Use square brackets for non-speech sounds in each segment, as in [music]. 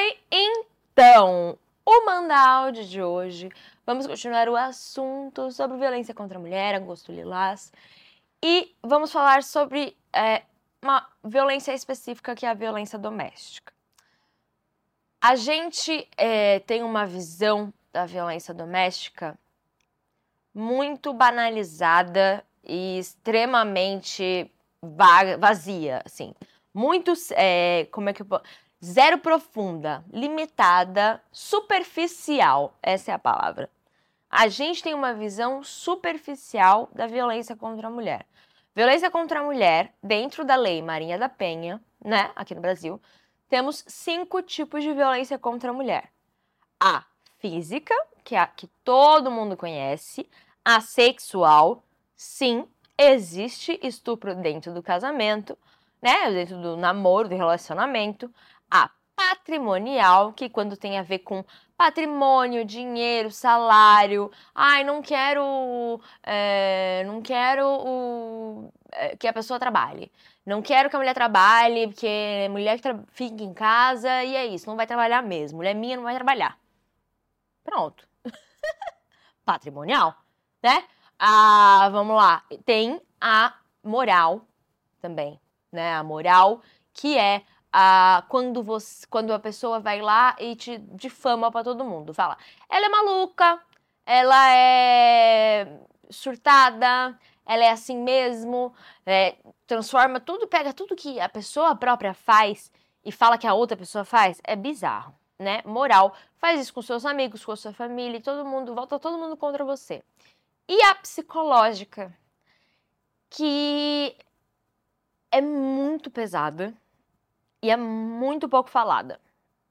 Oi, então, o Manda de hoje, vamos continuar o assunto sobre violência contra a mulher, agosto lilás, e vamos falar sobre é, uma violência específica que é a violência doméstica. A gente é, tem uma visão da violência doméstica muito banalizada e extremamente vazia, assim. Muitos, é, como é que eu posso... Zero profunda, limitada, superficial, essa é a palavra. A gente tem uma visão superficial da violência contra a mulher. Violência contra a mulher, dentro da lei Marinha da Penha, né, aqui no Brasil, temos cinco tipos de violência contra a mulher. A física, que é a que todo mundo conhece, a sexual, sim, existe estupro dentro do casamento, né, dentro do namoro, do relacionamento, a patrimonial, que quando tem a ver com patrimônio, dinheiro, salário, ai, não quero, é, não quero o, é, que a pessoa trabalhe. Não quero que a mulher trabalhe, porque mulher que fica em casa e é isso, não vai trabalhar mesmo. Mulher minha não vai trabalhar. Pronto. [laughs] Patrimonial, né? Ah, vamos lá. Tem a moral também, né? A moral que é quando, você, quando a pessoa vai lá e te difama para todo mundo. Fala, ela é maluca, ela é surtada, ela é assim mesmo, é, transforma tudo, pega tudo que a pessoa própria faz e fala que a outra pessoa faz. É bizarro, né? Moral. Faz isso com seus amigos, com a sua família, todo mundo, volta todo mundo contra você. E a psicológica, que é muito pesada e é muito pouco falada,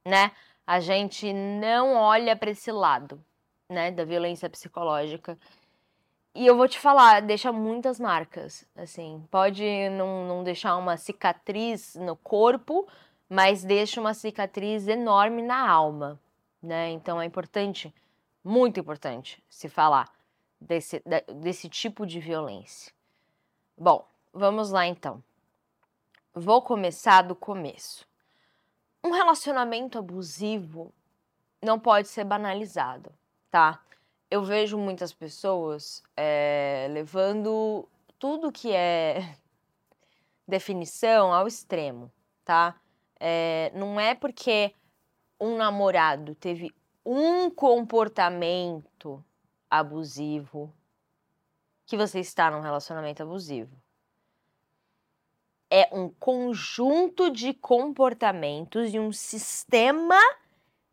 né? A gente não olha para esse lado, né, da violência psicológica. E eu vou te falar, deixa muitas marcas, assim, pode não, não deixar uma cicatriz no corpo, mas deixa uma cicatriz enorme na alma, né? Então é importante, muito importante, se falar desse, desse tipo de violência. Bom, vamos lá então. Vou começar do começo. Um relacionamento abusivo não pode ser banalizado, tá? Eu vejo muitas pessoas é, levando tudo que é [laughs] definição ao extremo, tá? É, não é porque um namorado teve um comportamento abusivo que você está num relacionamento abusivo é um conjunto de comportamentos e um sistema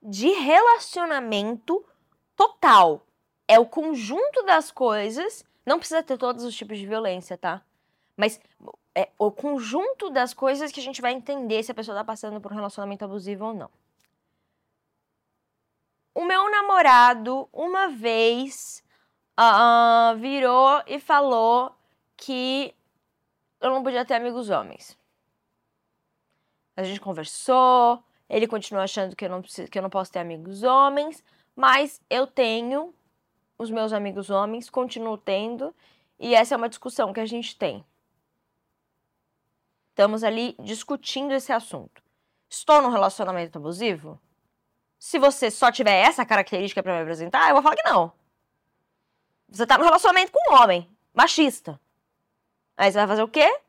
de relacionamento total. É o conjunto das coisas. Não precisa ter todos os tipos de violência, tá? Mas é o conjunto das coisas que a gente vai entender se a pessoa tá passando por um relacionamento abusivo ou não. O meu namorado, uma vez, uh, virou e falou que eu não podia ter amigos homens. A gente conversou, ele continua achando que eu não, preciso, que eu não posso ter amigos homens, mas eu tenho os meus amigos homens, continuo tendo, e essa é uma discussão que a gente tem. Estamos ali discutindo esse assunto. Estou num relacionamento abusivo? Se você só tiver essa característica para me apresentar, eu vou falar que não. Você está num relacionamento com um homem, machista. Aí você vai fazer o quê?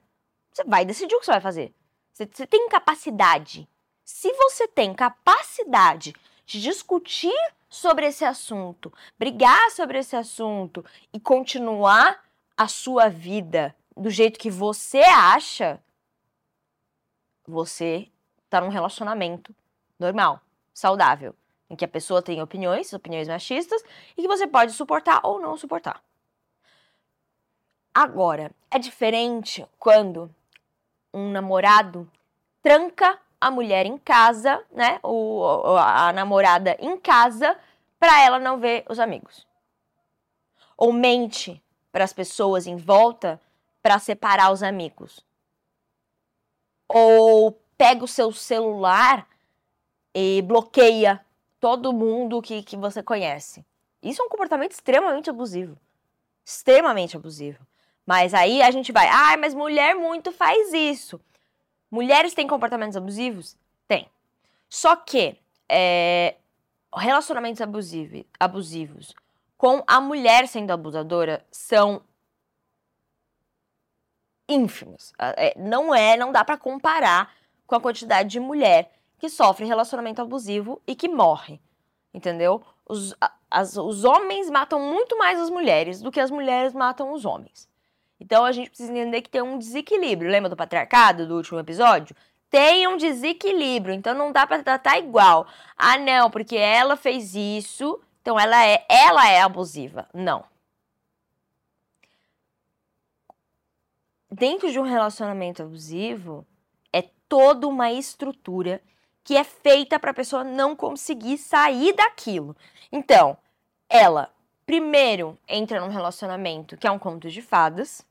Você vai decidir o que você vai fazer. Você, você tem capacidade. Se você tem capacidade de discutir sobre esse assunto, brigar sobre esse assunto e continuar a sua vida do jeito que você acha, você está num relacionamento normal, saudável, em que a pessoa tem opiniões, opiniões machistas, e que você pode suportar ou não suportar. Agora, é diferente quando um namorado tranca a mulher em casa, né? O, a namorada em casa, para ela não ver os amigos. Ou mente para as pessoas em volta para separar os amigos. Ou pega o seu celular e bloqueia todo mundo que, que você conhece. Isso é um comportamento extremamente abusivo. Extremamente abusivo. Mas aí a gente vai, ah, mas mulher muito faz isso. Mulheres têm comportamentos abusivos? Tem. Só que é, relacionamentos abusivo, abusivos com a mulher sendo abusadora são ínfimos. É, não é, não dá para comparar com a quantidade de mulher que sofre relacionamento abusivo e que morre. Entendeu? Os, as, os homens matam muito mais as mulheres do que as mulheres matam os homens. Então a gente precisa entender que tem um desequilíbrio. Lembra do patriarcado do último episódio? Tem um desequilíbrio, então não dá para tratar igual. Ah, não, porque ela fez isso, então ela é, ela é abusiva. Não. Dentro de um relacionamento abusivo, é toda uma estrutura que é feita para a pessoa não conseguir sair daquilo. Então, ela primeiro entra num relacionamento que é um conto de fadas.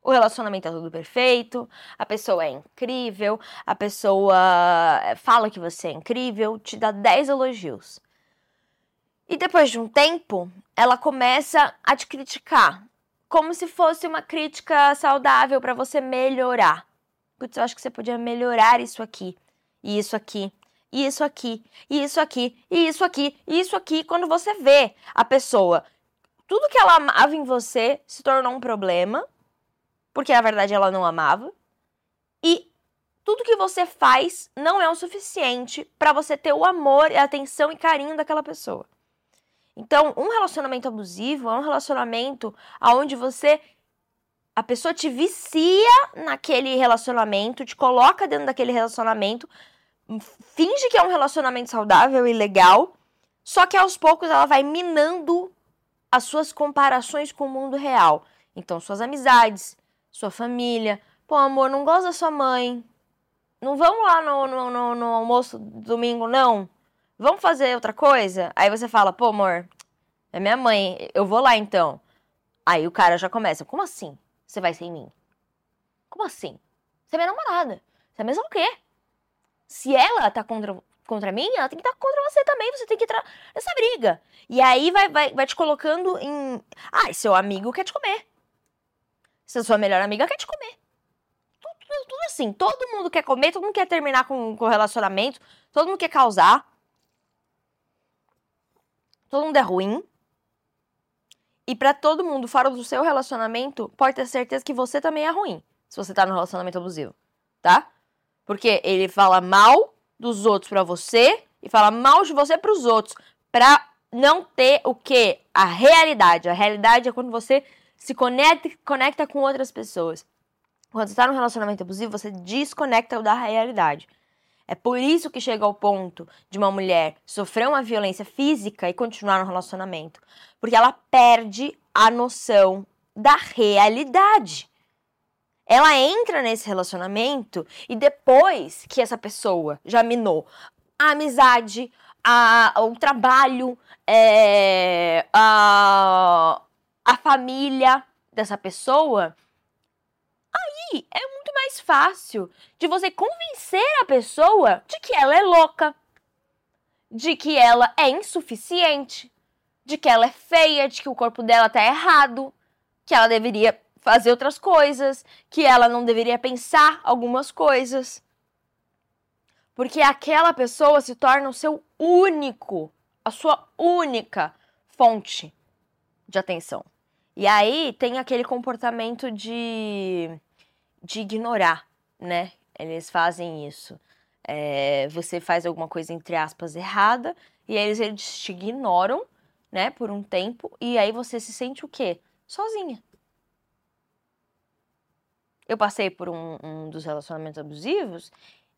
O relacionamento é tudo perfeito, a pessoa é incrível, a pessoa eh, fala que você é incrível, te dá 10 elogios. E depois de um tempo, ela começa a te criticar, como se fosse uma crítica saudável para você melhorar. Putz, eu acho que você podia melhorar isso aqui, e isso aqui, e isso aqui, e isso aqui, e isso aqui, e isso aqui. Quando você vê a pessoa, tudo que ela amava em você se tornou um problema, porque na verdade ela não amava, e tudo que você faz não é o suficiente para você ter o amor, a atenção e carinho daquela pessoa. Então, um relacionamento abusivo é um relacionamento onde você a pessoa te vicia naquele relacionamento, te coloca dentro daquele relacionamento, finge que é um relacionamento saudável e legal, só que aos poucos ela vai minando as suas comparações com o mundo real. Então, suas amizades, sua família. Pô, amor, não gosta da sua mãe. Não vamos lá no, no, no, no almoço domingo, não? Vamos fazer outra coisa? Aí você fala, pô, amor, é minha mãe, eu vou lá então. Aí o cara já começa, como assim? Você vai sem mim? Como assim? Você é minha namorada. Você é mesmo o quê? Se ela tá contra, contra mim, ela tem que estar tá contra você também. Você tem que entrar nessa briga. E aí vai, vai, vai te colocando em. Ah, seu amigo quer te comer. Se a sua melhor amiga quer te comer. Tudo, tudo, tudo assim. Todo mundo quer comer, todo mundo quer terminar com, com relacionamento, todo mundo quer causar. Todo mundo é ruim. E para todo mundo fora do seu relacionamento, pode ter certeza que você também é ruim. Se você tá no relacionamento abusivo, tá? Porque ele fala mal dos outros para você e fala mal de você para os outros, para não ter o que a realidade. A realidade é quando você se conecta, conecta com outras pessoas. Quando você está num relacionamento abusivo, você desconecta da realidade. É por isso que chega ao ponto de uma mulher sofrer uma violência física e continuar no relacionamento. Porque ela perde a noção da realidade. Ela entra nesse relacionamento e depois que essa pessoa já minou a amizade, a, o trabalho, é, a, a família dessa pessoa, aí é muito mais fácil de você convencer a pessoa de que ela é louca, de que ela é insuficiente, de que ela é feia, de que o corpo dela tá errado, que ela deveria fazer outras coisas, que ela não deveria pensar algumas coisas. Porque aquela pessoa se torna o seu único, a sua única fonte de atenção. E aí tem aquele comportamento de, de ignorar, né? Eles fazem isso. É, você faz alguma coisa, entre aspas, errada, e eles, eles te ignoram, né, por um tempo, e aí você se sente o quê? Sozinha. Eu passei por um, um dos relacionamentos abusivos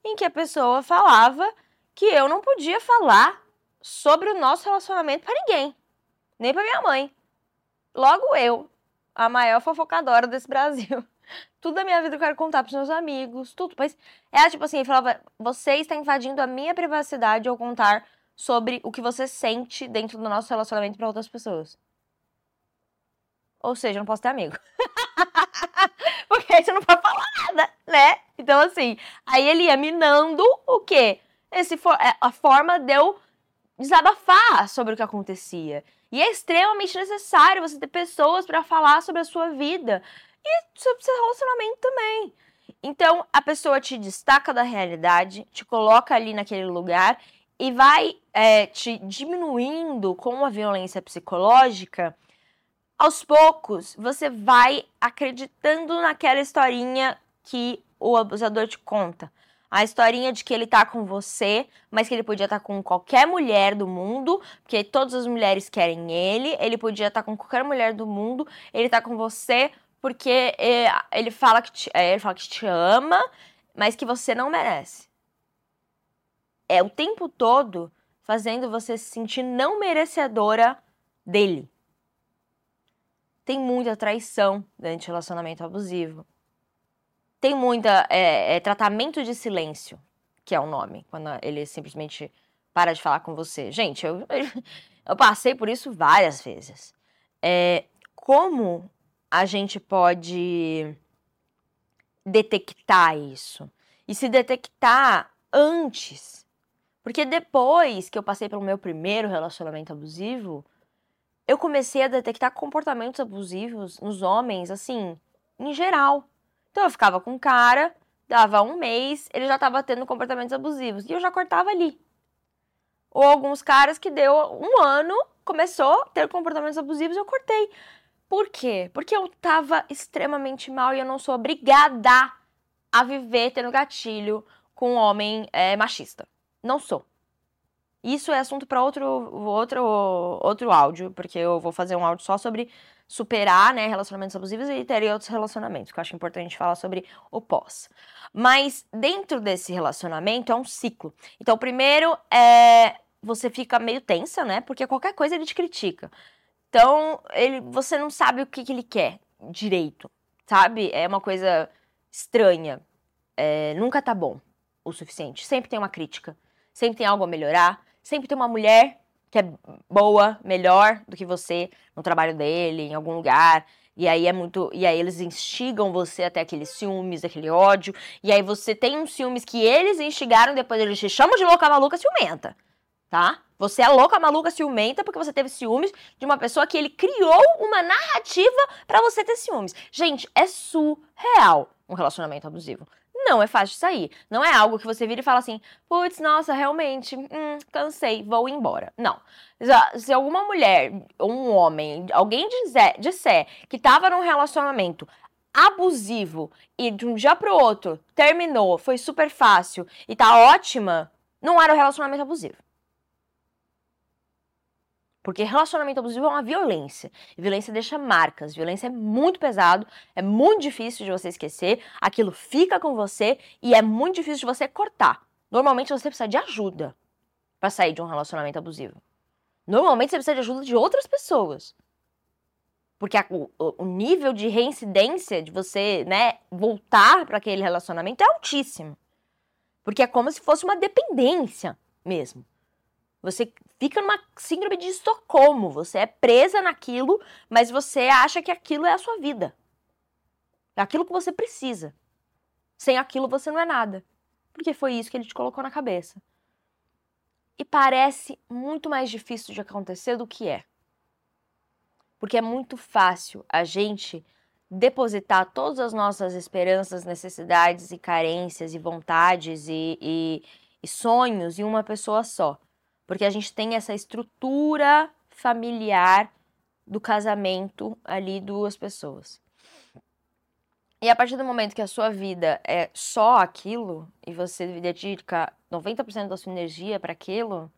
em que a pessoa falava que eu não podia falar sobre o nosso relacionamento para ninguém, nem para minha mãe. Logo eu, a maior fofocadora desse [laughs] Brasil. Tudo da minha vida eu quero contar pros meus amigos, tudo. Mas é tipo assim, falava: você está invadindo a minha privacidade ao contar sobre o que você sente dentro do nosso relacionamento para outras pessoas. Ou seja, eu não posso ter amigo. [laughs] Você [laughs] não pode falar nada, né? Então, assim, aí ele ia minando o quê? Esse for é, a forma de eu desabafar sobre o que acontecia. E é extremamente necessário você ter pessoas para falar sobre a sua vida e sobre seu relacionamento também. Então, a pessoa te destaca da realidade, te coloca ali naquele lugar e vai é, te diminuindo com a violência psicológica, aos poucos você vai acreditando naquela historinha que o abusador te conta. A historinha de que ele tá com você, mas que ele podia estar tá com qualquer mulher do mundo, porque todas as mulheres querem ele, ele podia estar tá com qualquer mulher do mundo, ele tá com você porque é, ele fala que te, é, ele fala que te ama, mas que você não merece. É o tempo todo fazendo você se sentir não merecedora dele. Tem muita traição de relacionamento abusivo tem muita. É, é, tratamento de silêncio, que é o nome, quando ele simplesmente para de falar com você. Gente, eu, eu passei por isso várias vezes. É, como a gente pode detectar isso? E se detectar antes? Porque depois que eu passei pelo meu primeiro relacionamento abusivo, eu comecei a detectar comportamentos abusivos nos homens, assim, em geral. Então eu ficava com o cara, dava um mês, ele já estava tendo comportamentos abusivos. E eu já cortava ali. Ou alguns caras que deu um ano, começou a ter comportamentos abusivos e eu cortei. Por quê? Porque eu tava extremamente mal e eu não sou obrigada a viver tendo gatilho com um homem é, machista. Não sou. Isso é assunto para outro, outro, outro áudio, porque eu vou fazer um áudio só sobre superar, né, relacionamentos abusivos e ter outros relacionamentos, que eu acho importante falar sobre o pós. Mas dentro desse relacionamento é um ciclo. Então, primeiro é você fica meio tensa, né? Porque qualquer coisa ele te critica. Então, ele, você não sabe o que, que ele quer direito, sabe? É uma coisa estranha. É, nunca tá bom o suficiente. Sempre tem uma crítica, sempre tem algo a melhorar, sempre tem uma mulher que é boa, melhor do que você no trabalho dele, em algum lugar. E aí é muito. E aí eles instigam você até aqueles ciúmes, aquele ódio. E aí você tem uns ciúmes que eles instigaram, depois eles te chamam de louca maluca ciumenta. Tá? Você é louca maluca ciumenta porque você teve ciúmes de uma pessoa que ele criou uma narrativa para você ter ciúmes. Gente, é surreal um relacionamento abusivo não é fácil de sair. Não é algo que você vira e fala assim, putz, nossa, realmente, hum, cansei, vou embora. Não. Se alguma mulher, um homem, alguém dizer, disser que tava num relacionamento abusivo e de um dia pro outro terminou, foi super fácil e tá ótima, não era um relacionamento abusivo. Porque relacionamento abusivo é uma violência. Violência deixa marcas. Violência é muito pesado, é muito difícil de você esquecer. Aquilo fica com você e é muito difícil de você cortar. Normalmente você precisa de ajuda para sair de um relacionamento abusivo. Normalmente você precisa de ajuda de outras pessoas. Porque a, o, o, nível de reincidência de você, né, voltar para aquele relacionamento é altíssimo. Porque é como se fosse uma dependência mesmo. Você fica numa síndrome de Estocolmo. Você é presa naquilo, mas você acha que aquilo é a sua vida. É aquilo que você precisa. Sem aquilo você não é nada. Porque foi isso que ele te colocou na cabeça. E parece muito mais difícil de acontecer do que é. Porque é muito fácil a gente depositar todas as nossas esperanças, necessidades e carências e vontades e, e, e sonhos em uma pessoa só. Porque a gente tem essa estrutura familiar do casamento ali, duas pessoas. E a partir do momento que a sua vida é só aquilo, e você dedica 90% da sua energia para aquilo,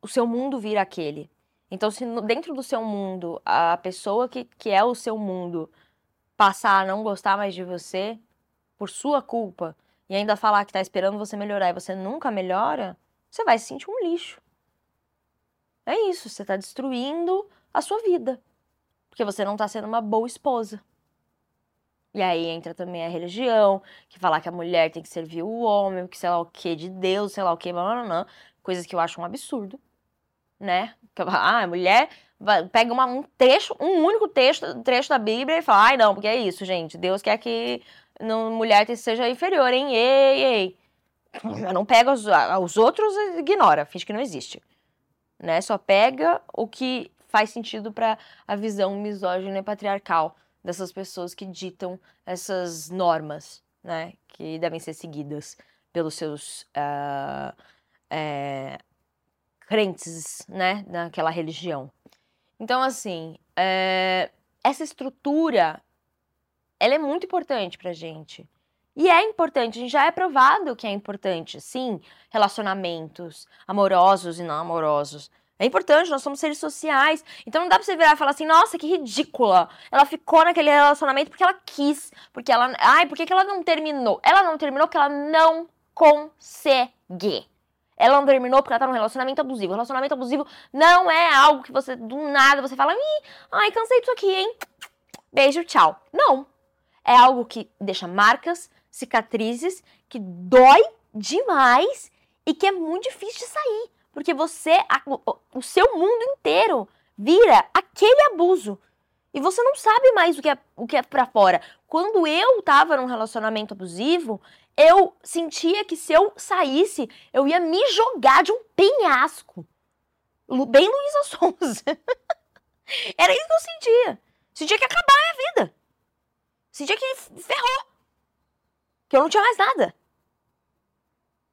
o seu mundo vira aquele. Então, se dentro do seu mundo, a pessoa que, que é o seu mundo passar a não gostar mais de você, por sua culpa, e ainda falar que tá esperando você melhorar e você nunca melhora, você vai se sentir um lixo. É isso, você está destruindo a sua vida. Porque você não está sendo uma boa esposa. E aí entra também a religião, que falar que a mulher tem que servir o homem, que sei lá o que de Deus, sei lá o que, blá, coisas que eu acho um absurdo, né? Ah, a mulher pega uma, um trecho, um único texto, trecho da Bíblia e fala, ai não, porque é isso, gente, Deus quer que não, mulher seja inferior, hein? Ei, ei. Não pega os, os outros e ignora, finge que não existe. Né? Só pega o que faz sentido para a visão misógina e patriarcal dessas pessoas que ditam essas normas, né? Que devem ser seguidas pelos seus uh, é, crentes, né, naquela religião. Então, assim, é, essa estrutura, ela é muito importante pra gente. E é importante, a gente já é provado que é importante, sim, relacionamentos amorosos e não amorosos. É importante, nós somos seres sociais. Então não dá pra você virar e falar assim, nossa, que ridícula. Ela ficou naquele relacionamento porque ela quis. Porque ela. Ai, por que, que ela não terminou? Ela não terminou porque ela não consegue. Ela não terminou porque ela tá num relacionamento abusivo. Relacionamento abusivo não é algo que você, do nada, você fala, Ih, ai, cansei disso aqui, hein? Beijo, tchau. Não. É algo que deixa marcas, cicatrizes, que dói demais e que é muito difícil de sair. Porque você, a, o, seu mundo inteiro vira aquele abuso. E você não sabe mais o que é, o que é pra fora. Quando eu tava num relacionamento abusivo, eu sentia que se eu saísse, eu ia me jogar de um penhasco. Bem Luísa Sonza. [laughs] Era isso que eu sentia. Sentia que ia acabar a minha vida. Sentia que ferrou. Que eu não tinha mais nada.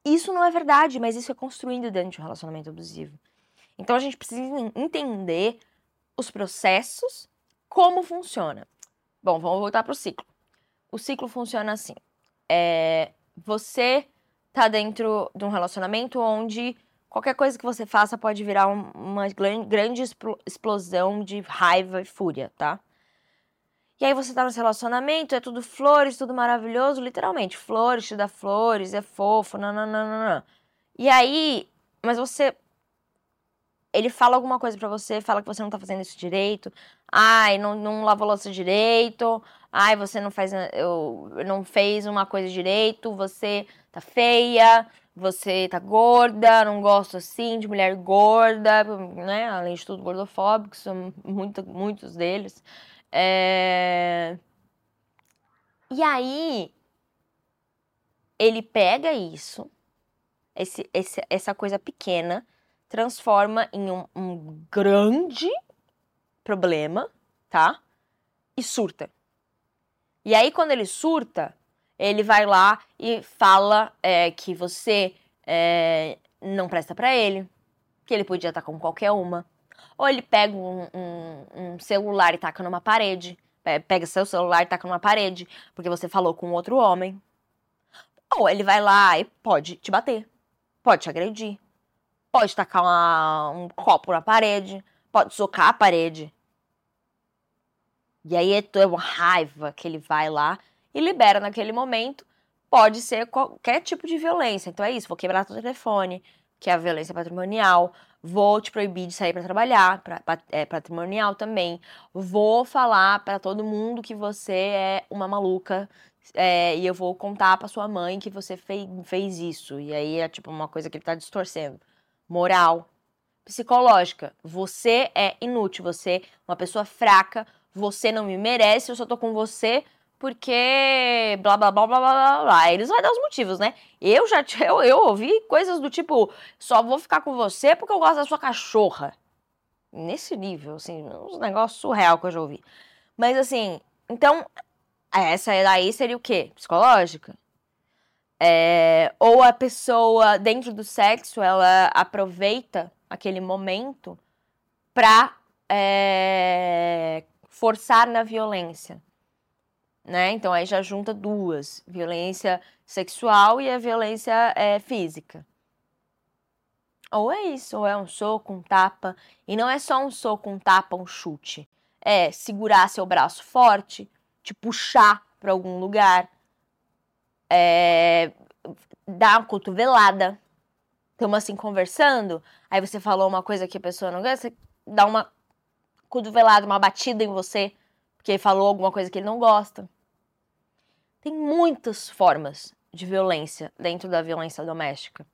Isso não é verdade, mas isso é construído dentro de um relacionamento abusivo. Então a gente precisa entender os processos, como funciona. Bom, vamos voltar para o ciclo. O ciclo funciona assim: é, você tá dentro de um relacionamento onde qualquer coisa que você faça pode virar uma grande explosão de raiva e fúria, tá? E aí você tá nesse relacionamento, é tudo flores, tudo maravilhoso, literalmente. Flores, te dá flores, é fofo, nananana. E aí, mas você. Ele fala alguma coisa para você, fala que você não tá fazendo isso direito. Ai, não, não lavou louça direito. Ai, você não faz. Eu, não fez uma coisa direito, você tá feia, você tá gorda, não gosto assim de mulher gorda, né? Além de tudo, gordofóbicos, são muito, muitos deles. É... E aí, ele pega isso, esse, esse, essa coisa pequena, transforma em um, um grande problema, tá? E surta. E aí, quando ele surta, ele vai lá e fala é, que você é, não presta para ele, que ele podia estar com qualquer uma, ou ele pega um, um, um celular e taca numa parede. Pega seu celular e taca numa parede, porque você falou com outro homem. Ou ele vai lá e pode te bater, pode te agredir, pode tacar uma, um copo na parede, pode socar a parede. E aí é uma raiva que ele vai lá e libera naquele momento. Pode ser qualquer tipo de violência. Então é isso, vou quebrar teu telefone, que é a violência patrimonial. Vou te proibir de sair para trabalhar, pra, é, patrimonial também. Vou falar para todo mundo que você é uma maluca é, e eu vou contar para sua mãe que você fei, fez isso. E aí é tipo uma coisa que ele tá distorcendo. Moral, psicológica. Você é inútil, você é uma pessoa fraca, você não me merece, eu só tô com você porque blá blá blá blá blá blá. Eles vão dar os motivos, né? Eu já [laughs] eu, eu ouvi coisas do tipo, só vou ficar com você porque eu gosto da sua cachorra. Nesse nível, assim, uns negócios surreal que eu já ouvi. Mas assim, então, essa daí seria o quê? Psicológica? É, ou a pessoa, dentro do sexo, ela aproveita aquele momento pra é, forçar na violência né? Então aí já junta duas: violência sexual e a violência é, física. Ou é isso, ou é um soco, um tapa. E não é só um soco, um tapa, um chute. É segurar seu braço forte, te puxar para algum lugar, é, dar uma cotovelada. Estamos assim conversando, aí você falou uma coisa que a pessoa não gosta, você dá uma cotovelada, uma batida em você, porque ele falou alguma coisa que ele não gosta. Tem muitas formas de violência dentro da violência doméstica.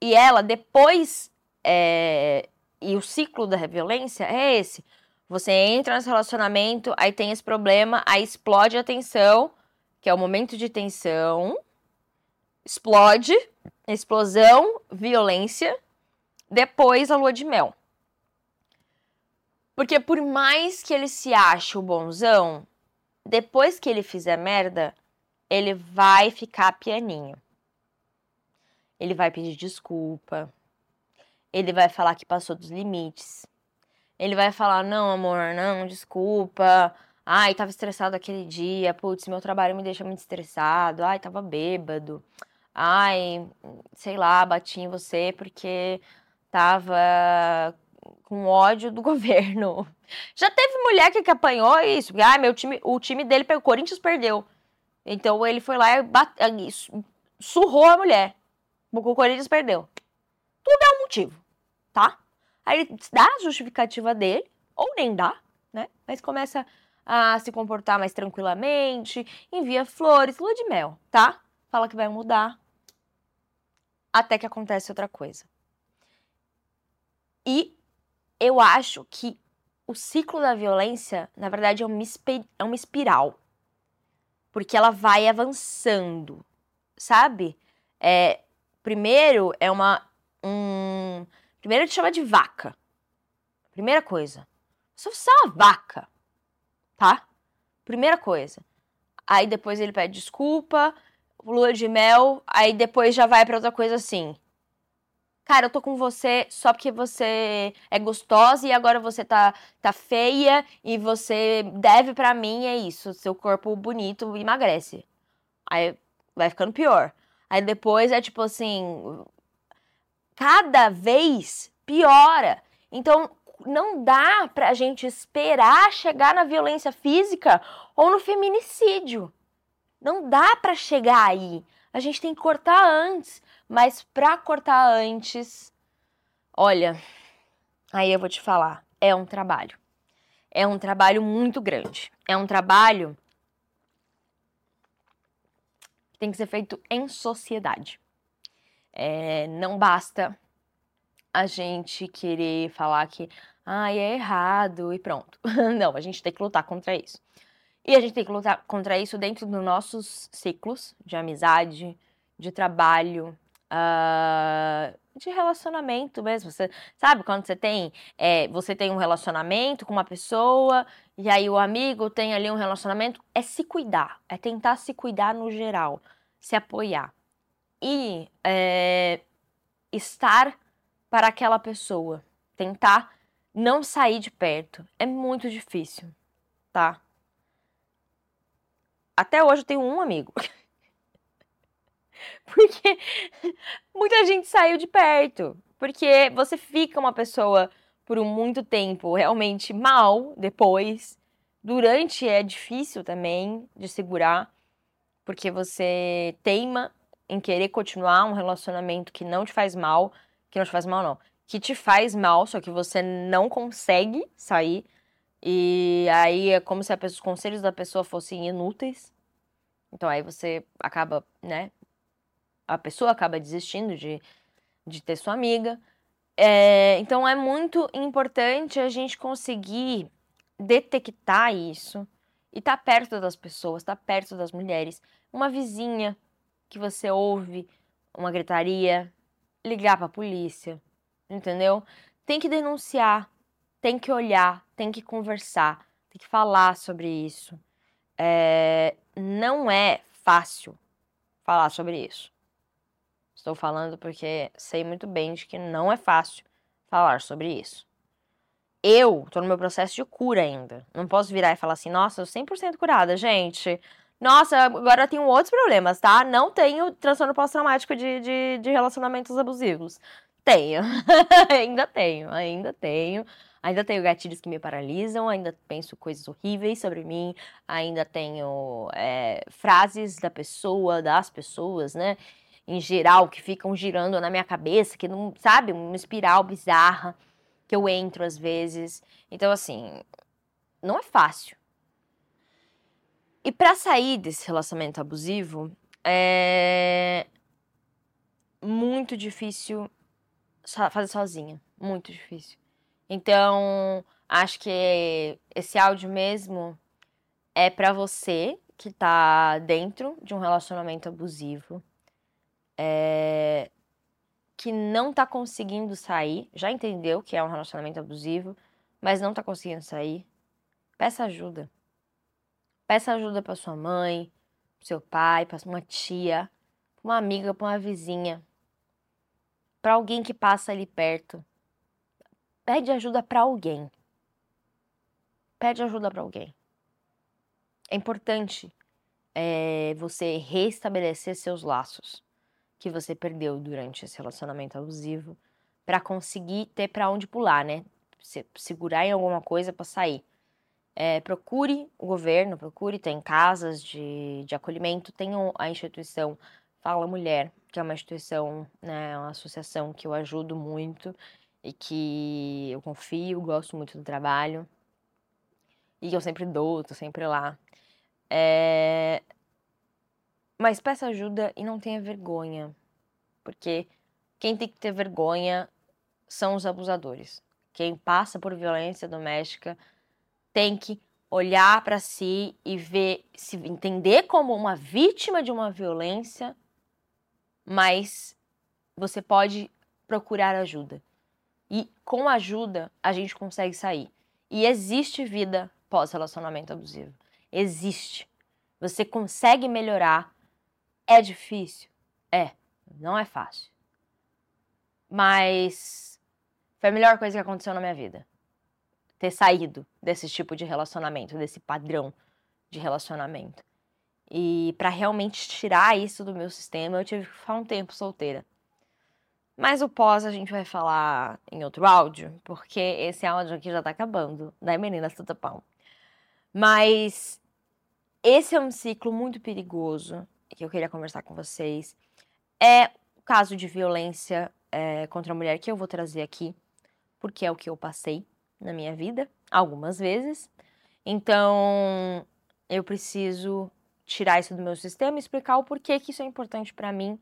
E ela, depois. É, e o ciclo da violência é esse. Você entra nesse relacionamento, aí tem esse problema, aí explode a tensão, que é o momento de tensão. Explode, explosão, violência. Depois a lua de mel. Porque por mais que ele se ache o bonzão, depois que ele fizer merda, ele vai ficar pianinho. ele vai pedir desculpa, ele vai falar que passou dos limites, ele vai falar: não, amor, não, desculpa. Ai, tava estressado aquele dia. Putz, meu trabalho me deixa muito estressado. Ai, tava bêbado. Ai, sei lá, bati em você porque tava com ódio do [laughs] governo. Já teve mulher que apanhou isso. Ai, meu time, o time dele, o Corinthians perdeu. Então ele foi lá e bate, surrou a mulher. O Corinthians perdeu. Tudo é um motivo, tá? Aí ele dá a justificativa dele, ou nem dá, né? Mas começa a se comportar mais tranquilamente, envia flores, lua de mel, tá? Fala que vai mudar. Até que acontece outra coisa. E eu acho que o ciclo da violência, na verdade, é uma, é uma espiral. Porque ela vai avançando, sabe? É, primeiro é uma. Um, primeiro te chama de vaca. Primeira coisa. Você é uma vaca tá? Primeira coisa. Aí depois ele pede desculpa, lua de mel, aí depois já vai para outra coisa assim. Cara, eu tô com você só porque você é gostosa e agora você tá, tá feia e você deve para mim, é isso. Seu corpo bonito emagrece. Aí vai ficando pior. Aí depois é tipo assim. Cada vez piora. Então, não dá pra gente esperar chegar na violência física ou no feminicídio. Não dá para chegar aí. A gente tem que cortar antes, mas para cortar antes, olha, aí eu vou te falar, é um trabalho. É um trabalho muito grande. É um trabalho que tem que ser feito em sociedade. É, não basta a gente querer falar que ai, é errado e pronto. [laughs] Não, a gente tem que lutar contra isso. E a gente tem que lutar contra isso dentro dos nossos ciclos de amizade, de trabalho, uh, de relacionamento mesmo. Você sabe quando você tem, é, você tem um relacionamento com uma pessoa e aí o amigo tem ali um relacionamento, é se cuidar, é tentar se cuidar no geral, se apoiar e é, estar para aquela pessoa, tentar não sair de perto. É muito difícil, tá? Até hoje eu tenho um amigo. [laughs] [laughs] Porque muita gente saiu de perto. Porque você fica uma pessoa por muito tempo realmente mal depois. Durante é difícil também de segurar, porque você teima em querer continuar um relacionamento que não te faz mal, que não te faz mal não, que te faz mal, só que você não consegue sair. E aí é como se pessoa, os conselhos da pessoa fossem inúteis. Então aí você acaba, né? A pessoa acaba desistindo de, de ter sua amiga. É, então é muito importante a gente conseguir detectar isso e estar tá perto das pessoas, estar tá perto das mulheres. Uma vizinha que você ouve uma gritaria, ligar para a polícia, entendeu? Tem que denunciar, tem que olhar, tem que conversar, tem que falar sobre isso. É, não é fácil falar sobre isso. Estou falando porque sei muito bem de que não é fácil falar sobre isso. Eu tô no meu processo de cura ainda. Não posso virar e falar assim, nossa, eu 100% curada, gente. Nossa, agora eu tenho outros problemas, tá? Não tenho transtorno pós-traumático de, de, de relacionamentos abusivos. Tenho. [laughs] ainda tenho, ainda tenho. Ainda tenho gatilhos que me paralisam, ainda penso coisas horríveis sobre mim, ainda tenho é, frases da pessoa, das pessoas, né? Em geral, que ficam girando na minha cabeça, que não, sabe, uma espiral bizarra que eu entro às vezes. Então, assim, não é fácil. E para sair desse relacionamento abusivo, é muito difícil fazer sozinha. Muito difícil. Então, acho que esse áudio mesmo é para você que tá dentro de um relacionamento abusivo, é, que não tá conseguindo sair, já entendeu que é um relacionamento abusivo, mas não tá conseguindo sair. Peça ajuda. Peça ajuda para sua mãe, pro seu pai, para uma tia, pra uma amiga, para uma vizinha para alguém que passa ali perto. Pede ajuda para alguém. Pede ajuda para alguém. É importante é, você restabelecer seus laços que você perdeu durante esse relacionamento abusivo para conseguir ter para onde pular, né? Se, segurar em alguma coisa para sair. É, procure o governo, procure, tem casas de, de acolhimento, tem a instituição Fala Mulher, que é uma instituição, né, uma associação que eu ajudo muito e que eu confio, gosto muito do trabalho e que eu sempre dou, tô sempre lá. É... Mas peça ajuda e não tenha vergonha, porque quem tem que ter vergonha são os abusadores. Quem passa por violência doméstica tem que olhar para si e ver, se entender como uma vítima de uma violência mas você pode procurar ajuda. E com ajuda a gente consegue sair. E existe vida pós-relacionamento abusivo. Existe. Você consegue melhorar. É difícil? É. Não é fácil. Mas foi a melhor coisa que aconteceu na minha vida. Ter saído desse tipo de relacionamento, desse padrão de relacionamento. E para realmente tirar isso do meu sistema, eu tive que ficar um tempo solteira. Mas o pós a gente vai falar em outro áudio, porque esse áudio aqui já tá acabando, né, meninas tudo pão. Mas esse é um ciclo muito perigoso que eu queria conversar com vocês. É o caso de violência é, contra a mulher que eu vou trazer aqui, porque é o que eu passei na minha vida, algumas vezes. Então, eu preciso tirar isso do meu sistema e explicar o porquê que isso é importante para mim,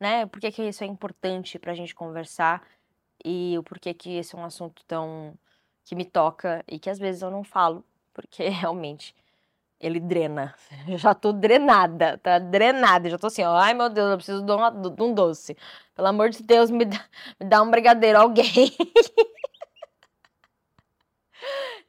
né? Porquê que isso é importante pra gente conversar e o porquê que esse é um assunto tão que me toca e que às vezes eu não falo, porque [laughs] realmente ele drena. [laughs] Já tô drenada, tá drenada. Já tô assim, ó, ai meu Deus, eu preciso de, uma, de um doce. Pelo amor de Deus, me dá, me dá um brigadeiro, alguém. [laughs]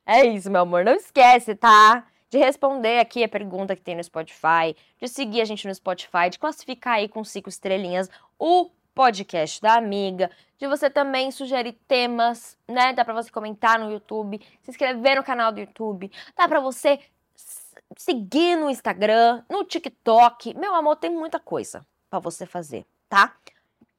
é isso, meu amor. Não esquece, tá? de responder aqui a pergunta que tem no Spotify, de seguir a gente no Spotify, de classificar aí com cinco estrelinhas o podcast da amiga, de você também sugerir temas, né? Dá para você comentar no YouTube, se inscrever no canal do YouTube, dá para você seguir no Instagram, no TikTok. Meu amor, tem muita coisa para você fazer, tá?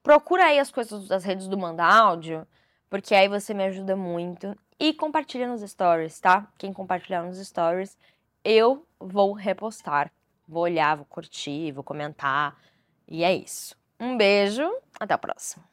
Procura aí as coisas das redes do Manda Áudio, porque aí você me ajuda muito. E compartilha nos stories, tá? Quem compartilhar nos stories, eu vou repostar. Vou olhar, vou curtir, vou comentar. E é isso. Um beijo, até a próxima.